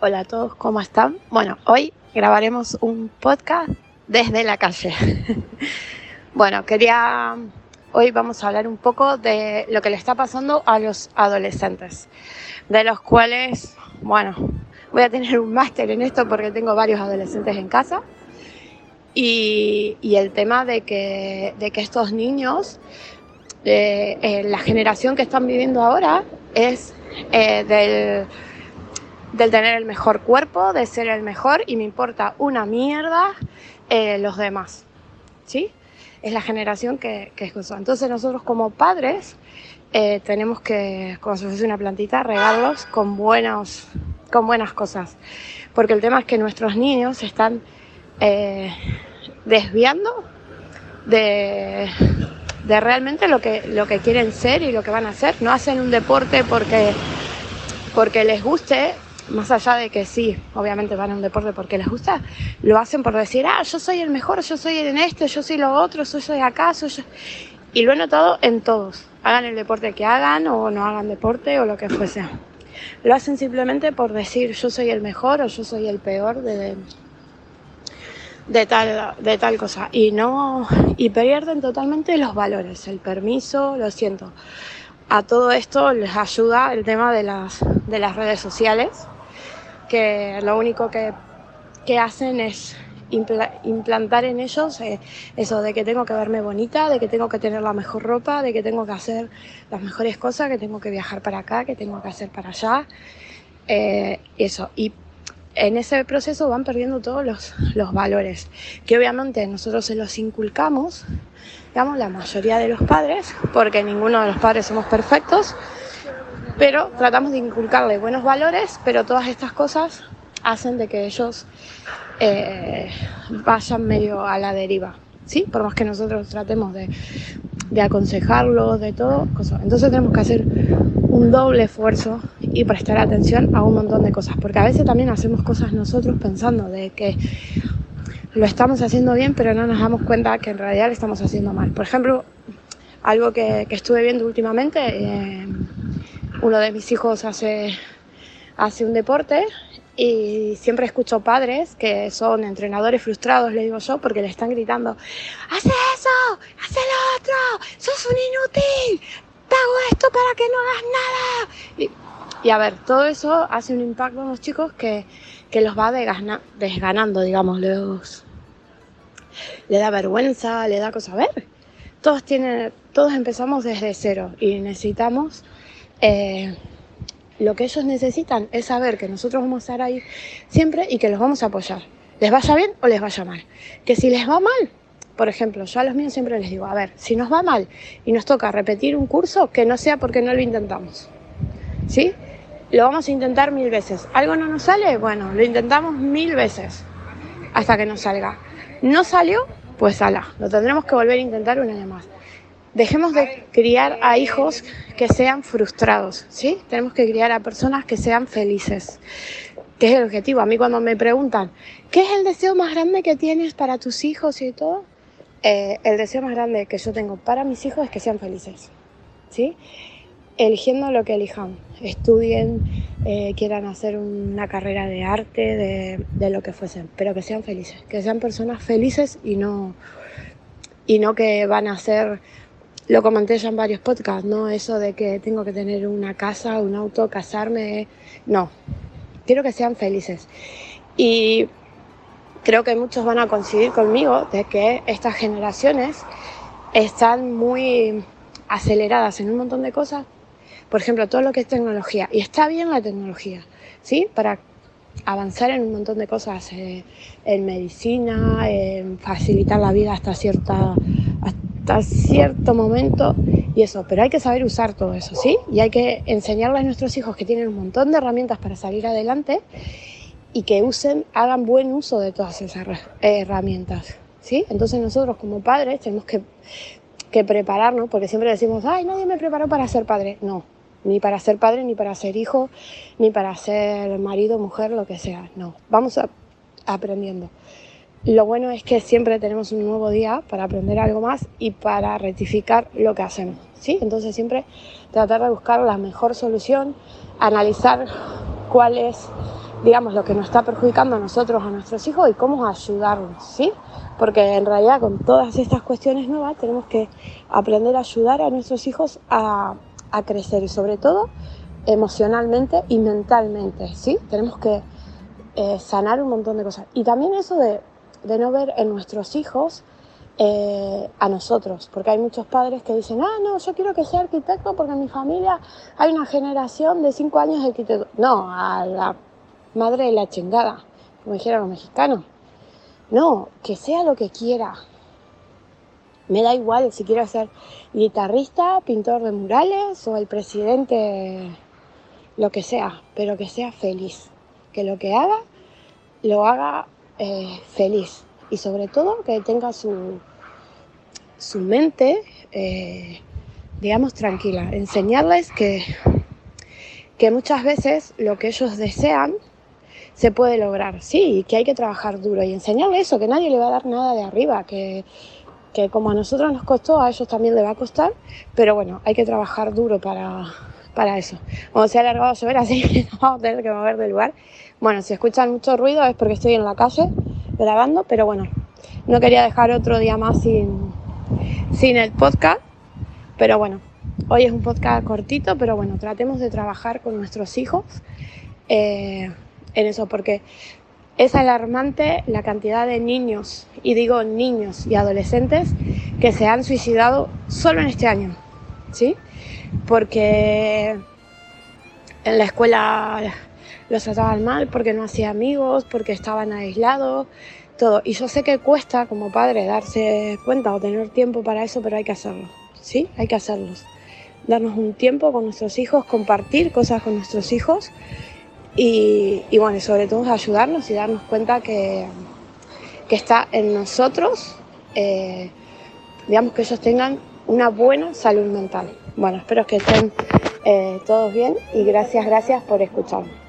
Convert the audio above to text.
Hola a todos, ¿cómo están? Bueno, hoy grabaremos un podcast desde la calle. bueno, quería, hoy vamos a hablar un poco de lo que le está pasando a los adolescentes, de los cuales, bueno, voy a tener un máster en esto porque tengo varios adolescentes en casa. Y, el tema de que, de que estos niños, eh, eh, la generación que están viviendo ahora es eh, del del tener el mejor cuerpo, de ser el mejor y me importa una mierda eh, los demás. ¿Sí? Es la generación que, que es eso. Entonces nosotros como padres eh, tenemos que, como si fuese una plantita, regarlos con, buenos, con buenas cosas. Porque el tema es que nuestros niños se están eh, desviando de, de realmente lo que, lo que quieren ser y lo que van a hacer. No hacen un deporte porque, porque les guste, más allá de que sí, obviamente van a un deporte porque les gusta, lo hacen por decir, ah, yo soy el mejor, yo soy en esto, yo soy lo otro, yo soy acá, soy yo. Y lo he notado en todos, hagan el deporte que hagan o no hagan deporte o lo que fuese. Lo hacen simplemente por decir, yo soy el mejor o yo soy el peor de, de tal, de tal cosa. Y no, y pierden totalmente los valores, el permiso, lo siento. A todo esto les ayuda el tema de las, de las redes sociales que lo único que, hacen es implantar en ellos eh, eso de que tengo que verme bonita, de que tengo que tener la mejor ropa, de que tengo que hacer las mejores cosas, que tengo que viajar para acá, que tengo que hacer para allá. Eh, eso. Y en ese proceso van perdiendo todos los, los valores, que obviamente nosotros se los inculcamos, digamos, la mayoría de los padres, porque ninguno de los padres somos perfectos, pero tratamos de inculcarle buenos valores, pero todas estas cosas hacen de que ellos eh, vayan medio a la deriva, ¿sí? Por más que nosotros tratemos de, aconsejarlos, de todo, entonces tenemos que hacer un doble esfuerzo y prestar atención a un montón de cosas, porque a veces también hacemos cosas nosotros pensando de que lo estamos haciendo bien, pero no nos damos cuenta que en realidad lo estamos haciendo mal. Por ejemplo, algo que, estuve viendo últimamente, eh, uno de mis hijos hace, hace un deporte y siempre escucho padres que son entrenadores frustrados, le digo yo, porque le están gritando, haz eso, haz lo otro, sos un inútil, pago esto para que no hagas nada. Y, a ver, todo eso hace un impacto en los chicos que, que los va desganando, digamos, los, le da vergüenza, le da cosa. A ver, todos tienen, todos empezamos desde cero y necesitamos eh, lo que ellos necesitan es saber que nosotros vamos a estar ahí siempre y que los vamos a apoyar. Les vaya bien o les vaya mal. Que si les va mal, por ejemplo, yo a los míos siempre les digo, a ver, si nos va mal y nos toca repetir un curso, que no sea porque no lo intentamos. ¿Sí? Lo vamos a intentar mil veces. ¿Algo no nos sale? Bueno, lo intentamos mil veces hasta que nos salga. No salió, pues ala, lo tendremos que volver a intentar una vez más. Dejemos de criar a hijos que sean frustrados, ¿sí? Tenemos que criar a personas que sean felices, que es el objetivo. A mí cuando me preguntan, ¿qué es el deseo más grande que tienes para tus hijos y todo? Eh, el deseo más grande que yo tengo para mis hijos es que sean felices, ¿sí? Eligiendo lo que elijan, estudien, eh, quieran hacer una carrera de arte, de, de lo que fuesen, pero que sean felices, que sean personas felices y no, y no que van a ser lo comenté ya en varios podcasts, ¿no? Eso de que tengo que tener una casa, un auto, casarme. No, quiero que sean felices. Y creo que muchos van a coincidir conmigo de que estas generaciones están muy aceleradas en un montón de cosas. Por ejemplo, todo lo que es tecnología. Y está bien la tecnología, ¿sí? Para avanzar en un montón de cosas, eh, en medicina, en facilitar la vida hasta cierta, hasta cierto momento y eso, pero hay que saber usar todo eso, ¿sí? Y hay que enseñarle a nuestros hijos que tienen un montón de herramientas para salir adelante y que usen, hagan buen uso de todas esas herramientas, ¿sí? Entonces nosotros como padres tenemos que, que prepararnos, porque siempre decimos, ay, nadie me preparó para ser padre. No, ni para ser padre, ni para ser hijo, ni para ser marido, mujer, lo que sea. No, vamos aprendiendo. Lo bueno es que siempre tenemos un nuevo día para aprender algo más y para rectificar lo que hacemos. ¿sí? Entonces siempre tratar de buscar la mejor solución, analizar cuál es digamos, lo que nos está perjudicando a nosotros, a nuestros hijos y cómo ayudarlos, ¿sí? Porque en realidad con todas estas cuestiones nuevas tenemos que aprender a ayudar a nuestros hijos a, a crecer y sobre todo emocionalmente y mentalmente, ¿sí? Tenemos que eh, sanar un montón de cosas. Y también eso de, de no ver en nuestros hijos eh, a nosotros, porque hay muchos padres que dicen, ah, no, yo quiero que sea arquitecto porque en mi familia hay una generación de cinco años de arquitecto. No, a la madre de la chingada, como dijeron los mexicanos. No, que sea lo que quiera. Me da igual si quiero ser guitarrista, pintor de murales o el presidente, lo que sea, pero que sea feliz. Que lo que haga, lo haga eh, feliz. Y sobre todo que tenga su, su mente, eh, digamos, tranquila. Enseñarles que, que muchas veces lo que ellos desean se puede lograr, sí, que hay que trabajar duro y enseñarles eso, que nadie le va a dar nada de arriba, que, que como a nosotros nos costó, a ellos también le va a costar, pero bueno, hay que trabajar duro para, para eso. Como se ha alargado a llover, así que vamos a tener que mover del lugar. Bueno, si escuchan mucho ruido es porque estoy en la calle grabando, pero bueno, no quería dejar otro día más sin, sin el podcast. Pero bueno, hoy es un podcast cortito, pero bueno, tratemos de trabajar con nuestros hijos eh, en eso, porque es alarmante la cantidad de niños, y digo niños y adolescentes, que se han suicidado solo en este año, ¿sí? Porque en la escuela los trataban mal, porque no hacía amigos, porque estaban aislados, todo. Y yo sé que cuesta como padre darse cuenta o tener tiempo para eso, pero hay que hacerlo, ¿sí? Hay que hacerlos. Darnos un tiempo con nuestros hijos, compartir cosas con nuestros hijos y, y bueno, sobre todo ayudarnos y darnos cuenta que, que está en nosotros, eh, digamos, que ellos tengan una buena salud mental. Bueno, espero que estén eh, todos bien y gracias, gracias por escucharme.